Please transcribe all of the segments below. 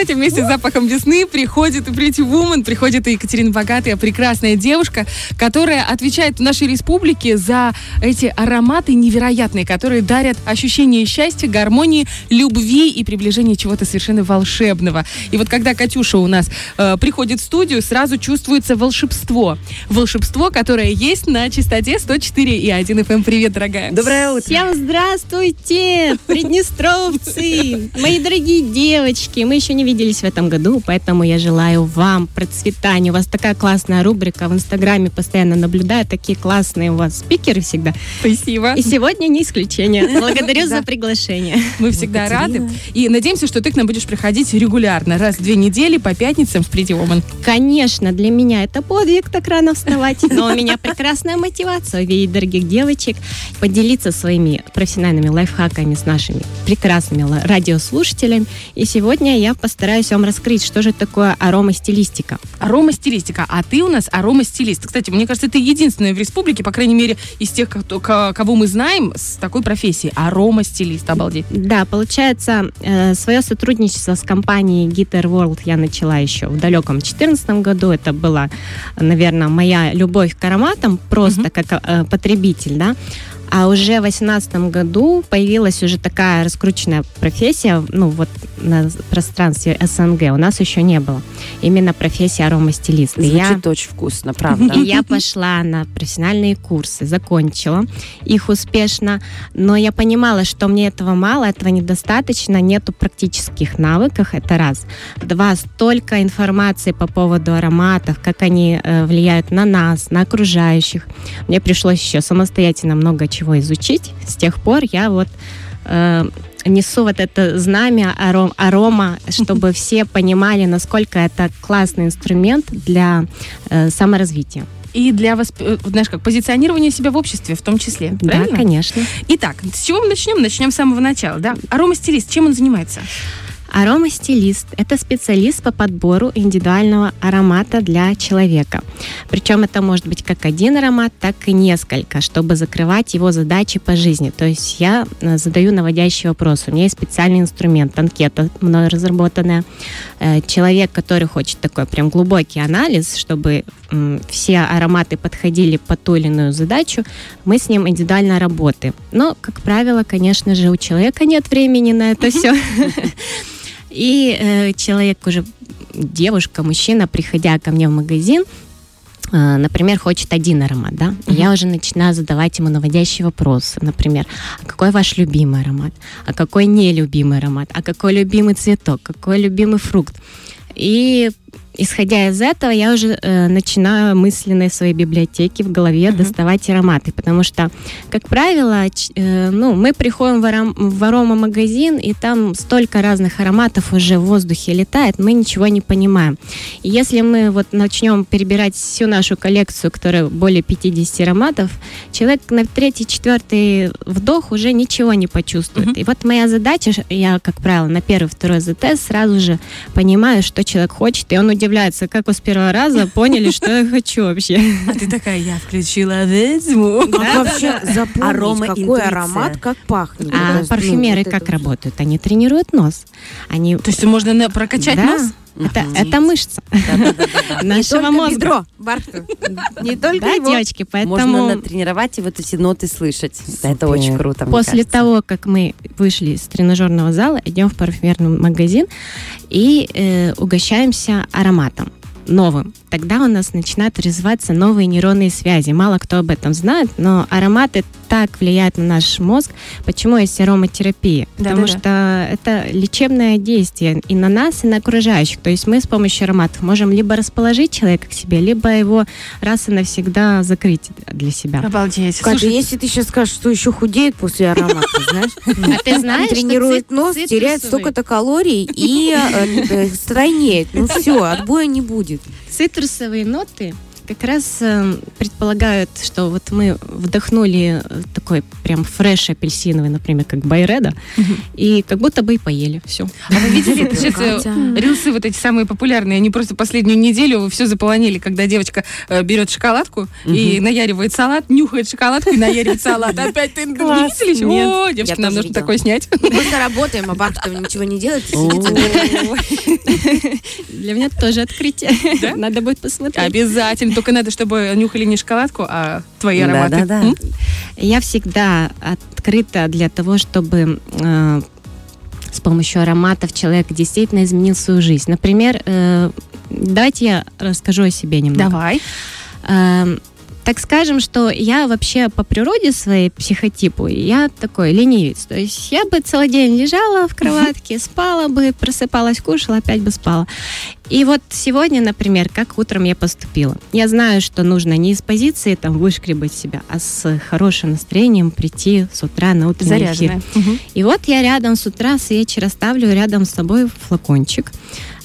знаете, вместе с запахом весны приходит и Pretty Woman, приходит и Екатерина Богатая, прекрасная девушка, которая отвечает в нашей республике за эти ароматы невероятные, которые дарят ощущение счастья, гармонии, любви и приближения чего-то совершенно волшебного. И вот когда Катюша у нас э, приходит в студию, сразу чувствуется волшебство. Волшебство, которое есть на частоте 104 и 1 FM. Привет, дорогая. Доброе утро. Всем здравствуйте, приднестровцы, мои дорогие девочки. Мы еще не виделись в этом году, поэтому я желаю вам процветания. У вас такая классная рубрика в Инстаграме, постоянно наблюдаю, такие классные у вас спикеры всегда. Спасибо. И сегодня не исключение. Благодарю за приглашение. Мы всегда рады. И надеемся, что ты к нам будешь приходить регулярно, раз в две недели по пятницам в Pretty Woman. Конечно, для меня это подвиг так рано вставать, но у меня прекрасная мотивация увидеть дорогих девочек, поделиться своими профессиональными лайфхаками с нашими прекрасными радиослушателями. И сегодня я постараюсь вам раскрыть, что же такое аромастилистика. Аромастилистика. А ты у нас аромастилист. Кстати, мне кажется, ты единственная в республике, по крайней мере, из тех, кого мы знаем, с такой профессией. Аромастилист. Обалдеть. Да, получается, э, свое сотрудничество с компанией Guitar World я начала еще в далеком 2014 году. Это была, наверное, моя любовь к ароматам, просто как э, потребитель, да. А уже в 2018 году появилась уже такая раскрученная профессия, ну вот на пространстве СНГ у нас еще не было. Именно профессия аромастилиста. И я- Звучит очень вкусно, правда. и я пошла на профессиональные курсы, закончила их успешно, но я понимала, что мне этого мало, этого недостаточно, нету практических навыков, это раз. Два, столько информации по поводу ароматов, как они э, влияют на нас, на окружающих. Мне пришлось еще самостоятельно много чего изучить. С тех пор я вот э, несу вот это знамя аром, арома, чтобы все понимали, насколько это классный инструмент для э, саморазвития. И для восп... э, знаешь, как позиционирования себя в обществе в том числе. Да, правильно? конечно. Итак, с чего мы начнем? Начнем с самого начала, да? Аромастилист, чем он занимается? Аромастилист – это специалист по подбору индивидуального аромата для человека. Причем это может быть как один аромат, так и несколько, чтобы закрывать его задачи по жизни. То есть я э, задаю наводящий вопрос. У меня есть специальный инструмент, анкета мной разработанная. Э, Человек, который хочет такой прям глубокий анализ, чтобы все ароматы подходили под ту или иную задачу, мы с ним индивидуально работаем. Но, как правило, конечно же, у человека нет времени на это все. И э, человек уже, девушка, мужчина, приходя ко мне в магазин, э, например, хочет один аромат, да, и я уже начинаю задавать ему наводящие вопросы, например, а какой ваш любимый аромат, а какой нелюбимый аромат, а какой любимый цветок, какой любимый фрукт. И исходя из этого, я уже э, начинаю мысленные свои библиотеки в голове доставать ароматы, потому что, как правило, э, ну, мы приходим в, аром- в аромамагазин, и там столько разных ароматов уже в воздухе летает, мы ничего не понимаем. И если мы вот начнем перебирать всю нашу коллекцию, которая более 50 ароматов, человек на третий, четвертый вдох уже ничего не почувствует. И вот моя задача, я, как правило, на первый, второй ЗТ сразу же понимаю, что человек хочет, и он удивляется, как вы с первого раза поняли, что я хочу вообще. А ты такая, я включила ведьму. Как вообще запомнить, какой аромат, как пахнет? А парфюмеры как работают? Они тренируют нос. Они... То есть можно прокачать нос? Это, это мышца Не нашего мозга. бедро, Барху. Не только Да, его. девочки, Можно поэтому натренировать и вот эти ноты слышать. Это очень круто, после того, как мы вышли из тренажерного зала, идем в парфюмерный магазин и э, угощаемся ароматом новым. Тогда у нас начинают развиваться новые нейронные связи. Мало кто об этом знает, но ароматы так влияют на наш мозг. Почему есть ароматерапия? Потому Да-да-да. что это лечебное действие и на нас, и на окружающих. То есть мы с помощью ароматов можем либо расположить человека к себе, либо его раз и навсегда закрыть для себя. Обалдеть. Катя, Слушай, если ты сейчас скажешь, что еще худеет после аромата, знаешь? А ты знаешь, Тренирует нос, теряет столько-то калорий и э, стройнеет. Ну все, отбоя не будет. цитрусовые ноты, как раз э, предполагают, что вот мы вдохнули э, такой прям фреш апельсиновый, например, как Байреда, и как будто бы и поели. Все. А вы видели сейчас э, рилсы вот эти самые популярные, они просто последнюю неделю все заполонили, когда девочка э, берет шоколадку и наяривает салат, нюхает шоколадку и наяривает салат. Опять ты не видели? Нет. О, девочки, нам нужно такое снять. Мы просто работаем, а бабушка ничего не делает. Для меня тоже открытие. Надо будет посмотреть. Обязательно. Только надо, чтобы нюхали не шоколадку, а твои ароматы. Да-да-да. М? Я всегда открыта для того, чтобы э, с помощью ароматов человек действительно изменил свою жизнь. Например, э, давайте я расскажу о себе немного. Давай. Эм, так скажем, что я вообще по природе своей психотипу, я такой ленивец. То есть я бы целый день лежала в кроватке, спала бы, просыпалась, кушала, опять бы спала. И вот сегодня, например, как утром я поступила. Я знаю, что нужно не из позиции там вышкребать себя, а с хорошим настроением прийти с утра на утренний эфир. Заряженная. Мгм. И вот я рядом с утра с вечера ставлю рядом с собой флакончик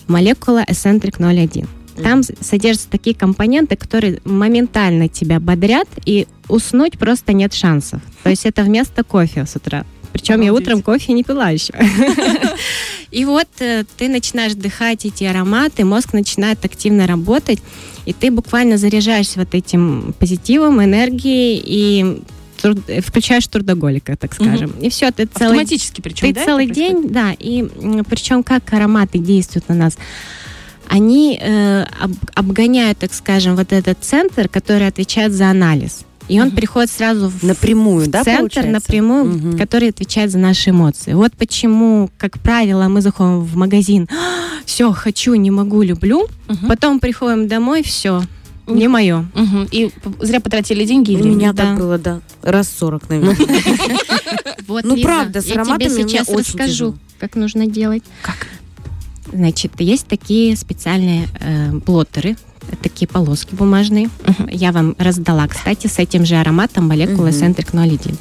молекула Eccentric 01. Там содержатся такие компоненты, которые моментально тебя бодрят, и уснуть просто нет шансов. То есть это вместо кофе с утра. Причем я Обалдеть. утром кофе не пила еще. И вот э, ты начинаешь дыхать эти ароматы, мозг начинает активно работать, и ты буквально заряжаешься вот этим позитивом, энергией и труд- включаешь трудоголика, так скажем. И все, ты целый Автоматически причем, ты да, целый день, да, и причем как ароматы действуют на нас. Они э, об- обгоняют, так скажем, вот этот центр, который отвечает за анализ. И он Мгм. приходит сразу в Напрямую, да, центр получается? напрямую, Мгм. который отвечает за наши эмоции. Вот почему, как правило, мы заходим в магазин, все, хочу, не могу, люблю, Мгм. потом приходим домой, все, не мое. Мгм. И зря потратили деньги и У меня Да. так было, да. Раз 40, наверное. Вот, Ну, Лиза, правда, с я ароматами тебе мне сейчас расскажу, тяжело. как нужно делать. Как? Значит, есть такие специальные э, блоттеры, такие полоски бумажные. Мгм. Я вам раздала, кстати, с этим же ароматом молекулы Мгм. Centric 01.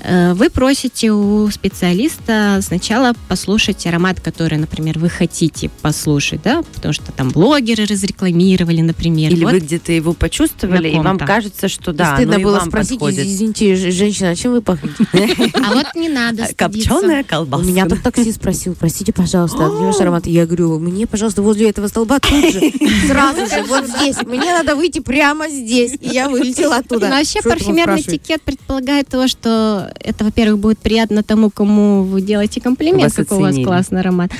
Э, Вы просите у специалиста сначала послушать аромат, который, например, вы хотите послушать, да, потому что там блогеры разрекламировали, например. Или Вот вы где-то его почувствовали, и вам кажется, что И да, Стыдно оно и было вам спросить, подходит. извините, женщина, а чем вы пахнете? А вот не надо. Копченая У колбаска. меня тут такси спросил, простите, пожалуйста, где ваш аромат? Я говорю, мне, пожалуйста, возле этого столба тут же, сразу же, вот здесь. Мне надо выйти прямо здесь. И я вылетела оттуда. Ну, вообще парфюмерный этикет предполагает то, что это, во-первых, будет приятно тому, кому вы делаете комплимент, Вас какой у вас оценили. классный аромат.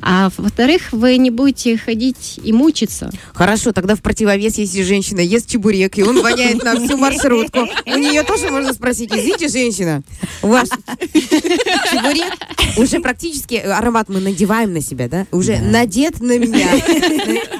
А во-вторых, вы не будете ходить и мучиться. Хорошо, тогда в противовес, если женщина ест чебурек, и он воняет на всю маршрутку. У нее тоже можно спросить, извините, женщина, у вас чебурек уже практически аромат мы надеваем на себя, да? Уже надет на меня.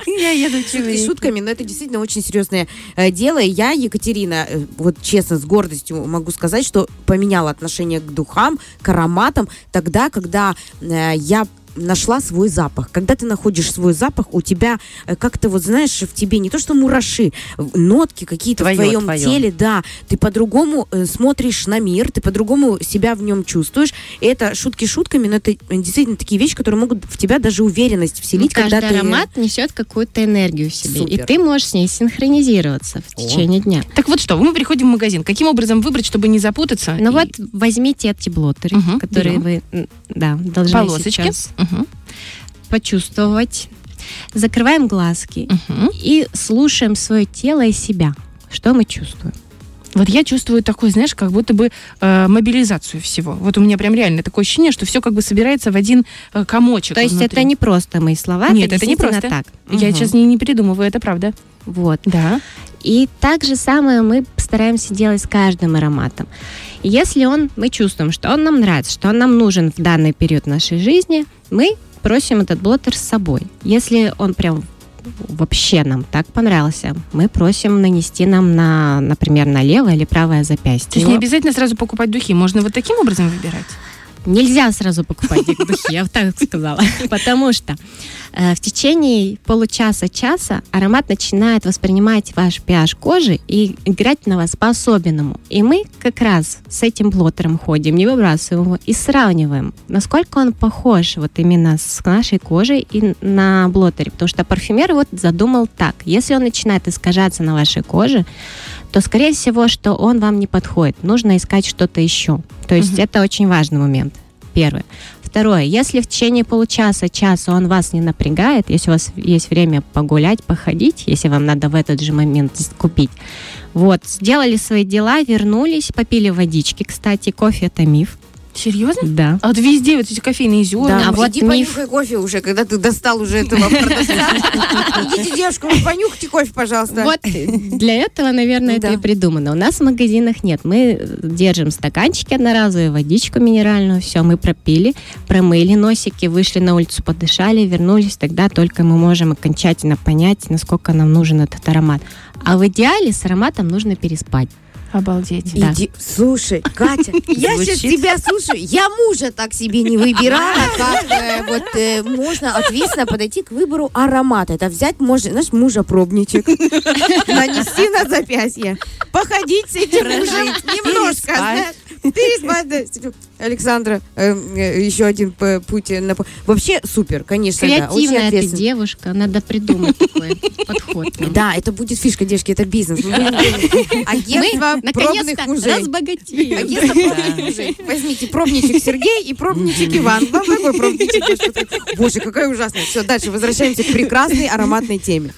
Я еду Шутки шутками, но это действительно очень серьезное э, дело. Я, Екатерина, э, вот честно, с гордостью могу сказать, что поменяла отношение к духам, к ароматам тогда, когда э, я нашла свой запах. Когда ты находишь свой запах, у тебя э, как-то вот, знаешь, в тебе не то что мураши, нотки какие-то Твое, в твоем твое. теле, да, ты по-другому э, смотришь на мир, ты по-другому себя в нем чувствуешь. И это шутки шутками, но это э, действительно такие вещи, которые могут в тебя даже уверенность вселить, Ну, когда ты... аромат несет какую-то энергию в себе. И Супер. ты можешь с ней синхронизироваться в О. течение дня. Так вот что, мы приходим в магазин. Каким образом выбрать, чтобы не запутаться? Ну И вот возьмите эти блоттеры, Мгм, которые берем. вы да, должны полосочки. сейчас Мгм, почувствовать. Закрываем глазки мгм. и слушаем свое тело и себя. Что мы чувствуем? Вот я чувствую такой, знаешь, как будто бы э, мобилизацию всего. Вот у меня прям реально такое ощущение, что все как бы собирается в один э, комочек. То есть внутри. это не просто мои слова, Нет, это не действительно просто. так. Я Мгм. сейчас не, не придумываю, это правда. Вот. Да. И так же самое мы стараемся делать с каждым ароматом. Если он, мы чувствуем, что он нам нравится, что он нам нужен в данный период нашей жизни, мы просим этот блоттер с собой. Если он прям вообще нам так понравился, мы просим нанести нам на, например, на левое или правое То запястье. есть не обязательно сразу покупать духи, можно вот таким образом выбирать. Нельзя сразу покупать духи, я так сказала. Потому что э, в течение получаса-часа аромат начинает воспринимать ваш pH кожи и играть на вас по-особенному. И мы как раз с этим блотером ходим, не выбрасываем его и сравниваем, насколько он похож вот именно с нашей кожей и на блотере. Потому что парфюмер вот задумал так. Если он начинает искажаться на вашей коже, то, скорее всего, что он вам не подходит. Нужно искать что-то еще. То есть Мгм. это очень важный момент. Первое. Второе. Если в течение получаса, часа он вас не напрягает, если у вас есть время погулять, походить, если вам надо в этот же момент купить, вот, сделали свои дела, вернулись, попили водички, кстати, кофе это миф. Серьезно? Да. А вот везде вот эти кофейные зерна. Да, а вот иди миф. понюхай кофе уже, когда ты достал уже этого продавца. Идите, девушка, вы понюхайте кофе, пожалуйста. Вот для этого, наверное, это и придумано. У нас в магазинах нет. Мы держим стаканчики одноразовые, водичку минеральную, все, мы пропили, промыли носики, вышли на улицу, подышали, вернулись. Тогда только мы можем окончательно понять, насколько нам нужен этот аромат. А в идеале с ароматом нужно переспать. Обалдеть. Да. Иди, слушай, Катя, я сейчас тебя слушаю. Я мужа так себе не выбирала, как э, вот э, можно ответственно подойти к выбору аромата. Это взять можно, знаешь, мужа пробничек, нанести на запястье, походить с этим мужем немножко, знаешь. Александра, э, э, еще один путь. э, Вообще супер, конечно, Креативная ты девушка, надо придумать такой подход. Да, это будет фишка, девушки, это бизнес. Агентство пробных Наконец-то мужей. разбогатеем. Агентство пробных мужей. Возьмите пробничек Сергей и пробничек Иван. Вам какой пробничек? Боже, какая ужасная. Все, дальше возвращаемся к прекрасной ароматной теме.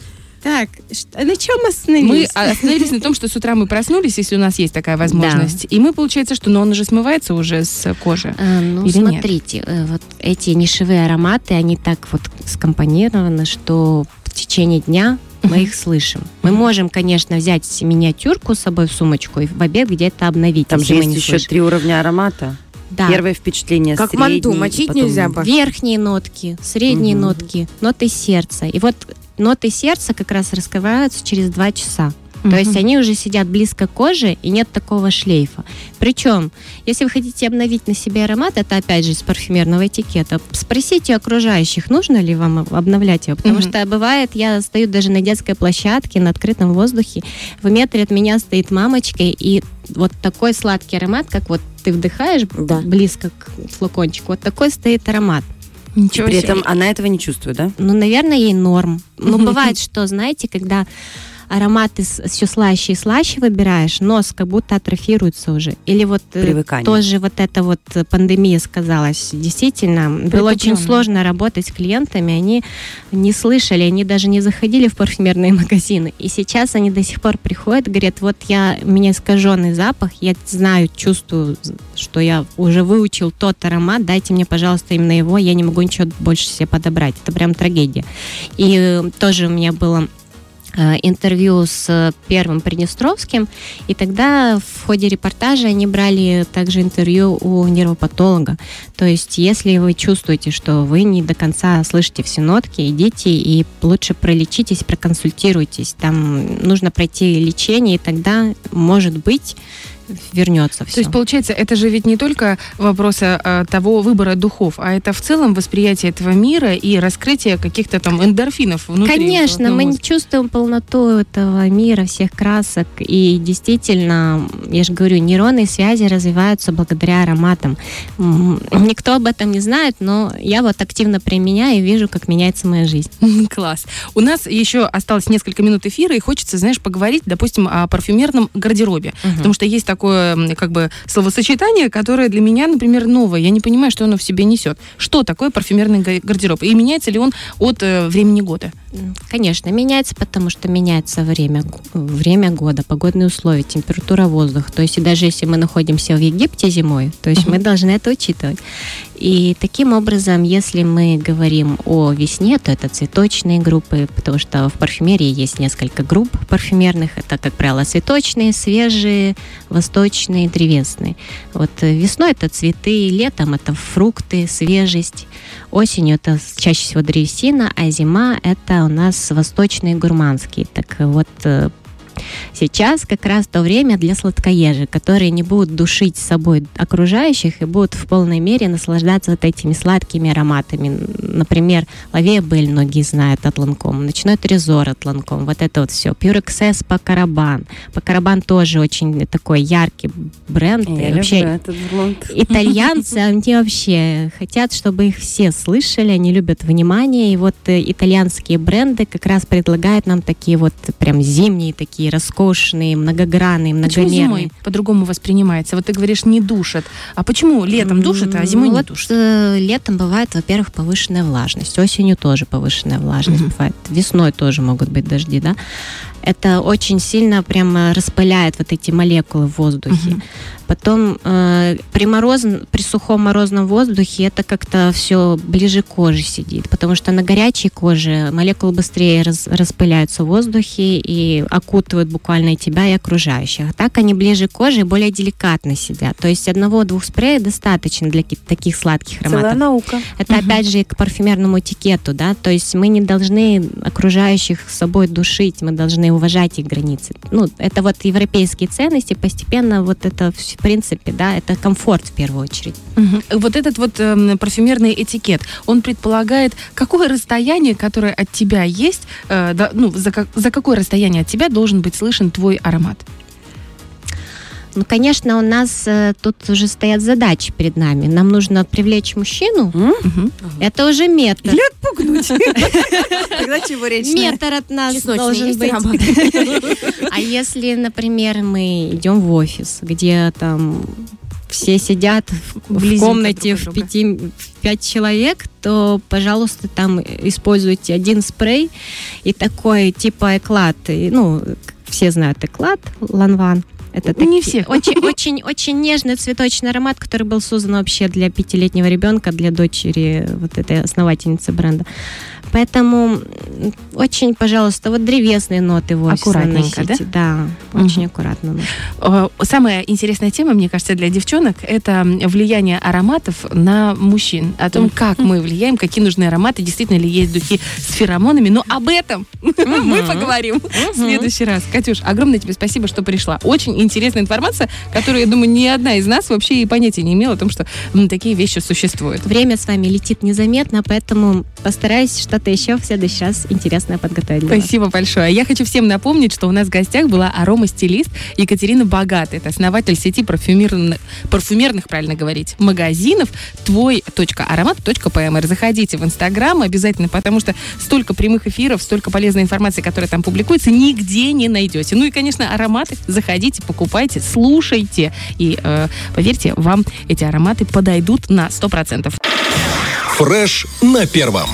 Так, что- на чем мы Мы остановились? остановились на том, что с утра мы проснулись, если у нас есть такая возможность. И мы, получается, что, но он уже смывается уже с кожи. А, ну, Или нет? смотрите, э, вот эти нишевые ароматы, они так вот скомпонированы, что в течение дня мы их слышим. Мы можем, конечно, взять миниатюрку с собой в сумочку и в обед где-то обновить, Там же есть еще слышим. три уровня аромата. Да. Первое впечатление, Как средний, манту, мочить потом- нельзя, Паш. Верхние нотки, средние Мгм. нотки, ноты сердца. И вот ноты сердца как раз раскрываются через два часа. То есть они уже сидят близко к коже, и нет такого шлейфа. Причем, если вы хотите обновить на себе аромат, это опять же из парфюмерного этикета, спросите окружающих, нужно ли вам об- обновлять его. Потому Мгм. что бывает, я стою даже на детской площадке, на открытом воздухе, в метре от меня стоит мамочка, и вот такой сладкий аромат, как вот ты вдыхаешь Да. близко к флакончику, вот такой стоит аромат. Ничего При себе. этом она этого не чувствует, да? Ну, наверное, ей норм. Но Мгм. бывает, что, знаете, когда ароматы все слаще и слаще выбираешь, нос как будто атрофируется уже. Или вот э, Привыкание. тоже вот эта вот пандемия сказалась. Действительно, было очень сложно работать с клиентами. Они не слышали, они даже не заходили в парфюмерные магазины. И сейчас они до сих пор приходят, говорят, вот я, у меня искаженный запах, я знаю, чувствую, что я уже выучил тот аромат, дайте мне, пожалуйста, именно его, я не могу ничего больше себе подобрать. Это прям трагедия. И э, тоже у меня было интервью с э, первым Приднестровским, и тогда в ходе репортажа они брали также интервью у нервопатолога. То есть, если вы чувствуете, что вы не до конца слышите все нотки, идите и лучше пролечитесь, проконсультируйтесь. Там нужно пройти лечение, и тогда, может быть, вернется все. То есть, получается, это же ведь не только вопрос а, того выбора духов, а это в целом восприятие этого мира и раскрытие каких-то там эндорфинов внутри. Конечно, мы не мозга. чувствуем полноту этого мира, всех красок. И действительно, я же говорю, нейронные связи развиваются благодаря ароматам. Никто об этом не знает, но я вот активно применяю и вижу, как меняется моя жизнь. Класс. У нас еще осталось несколько минут эфира, и хочется, знаешь, поговорить, допустим, о парфюмерном гардеробе. Потому что есть такое, как бы, словосочетание, которое для меня, например, новое. Я не понимаю, что оно в себе несет. Что такое парфюмерный га- гардероб? И меняется ли он от э, времени года? М, Конечно, меняется, потому что меняется время, время года, погодные условия, температура воздуха. То есть и даже если мы находимся в Египте зимой, то есть мы должны это учитывать. И таким образом, если мы говорим о весне, то это цветочные группы, потому что в парфюмерии есть несколько групп парфюмерных. Это, как правило, цветочные, свежие, восточные, древесные. Вот э, весной это цветы, летом это фрукты, свежесть. Осенью это чаще всего древесина, а зима это у нас восточные гурманские. Так вот, э, Сейчас как раз то время для сладкоежек, которые не будут душить собой окружающих и будут в полной мере наслаждаться вот этими сладкими ароматами. Например, Лавея Бель, многие знают от Ланком, Ночной Трезор от Ланком, вот это вот все. Pure Excess по Карабан. По Карабан тоже очень такой яркий бренд. Я И вообще итальянцы, они вообще хотят, чтобы их все слышали, они любят внимание, и вот э, итальянские бренды как раз предлагают нам такие вот прям зимние, такие роскошные, многогранные, Почему многомерные. зимой по-другому воспринимается? Вот ты говоришь, не душат. А почему летом душат, а зимой Ну, не вот, душат? э, летом бывает, во-первых, повышенная влажность, осенью тоже повышенная влажность бывает, весной тоже могут быть дожди, да. Это очень сильно прямо распыляет вот эти молекулы в воздухе. Потом э, при, мороз, при сухом морозном воздухе это как-то все ближе к коже сидит, потому что на горячей коже молекулы быстрее раз- распыляются в воздухе и окутывают буквально и тебя, и окружающих. А так они ближе к коже и более деликатно сидят. То есть одного-двух спрея достаточно для ки- таких сладких Целая ароматов. наука. Это опять же и к парфюмерному этикету, да, то есть мы не должны окружающих с собой душить, мы должны уважать их границы. Ну, это вот европейские ценности, постепенно вот это в принципе, да, это комфорт в первую очередь. Мгм. Вот этот вот эм, парфюмерный этикет, он предполагает, какое расстояние, которое от тебя есть, э, да, ну, за, как- за какое расстояние от тебя должен быть слышен твой аромат? Ну, конечно, у нас э, тут уже стоят задачи перед нами. Нам нужно привлечь мужчину. Мгм. Это уже метр. Или отпугнуть. Тогда чего речь? Метр от нас должен быть. А если, например, мы идем в офис, где там все сидят в- комнате друг в пяти, в пять человек, то, пожалуйста, там используйте один спрей и такой типа эклад. И, ну, все знают эклад, ланван. Это Не такие- все. Очень, очень, очень нежный цветочный аромат, который был создан вообще для пятилетнего ребенка, для дочери вот этой основательницы бренда. Поэтому очень, пожалуйста, вот древесные ноты в офис Аккуратненько. Да, Мгм. очень аккуратно. нужно. Э, Самая интересная тема, мне кажется, для девчонок, это влияние ароматов на мужчин. О том, как мы влияем, какие нужны ароматы, действительно ли есть духи с феромонами. Но об этом мы поговорим в следующий раз. Катюш, огромное тебе спасибо, что пришла. Очень интересная информация, которую, я думаю, ни одна из нас вообще и понятия не имела о том, что такие вещи существуют. Время с вами летит незаметно, поэтому постараюсь что-то еще в следующий раз интересное подготовить. Спасибо большое. Я хочу всем напомнить, что у нас в гостях была аромастилист Екатерина Богатая. Это основатель сети парфюмерных, парфюмерных, правильно говорить, магазинов твой.аромат.пмр. Заходите в Инстаграм обязательно, потому что столько прямых эфиров, столько полезной информации, которая там публикуется, нигде не найдете. Ну и, конечно, ароматы. Заходите, покупайте, слушайте. И, э, поверьте, вам эти ароматы подойдут на 100%. Фреш на первом.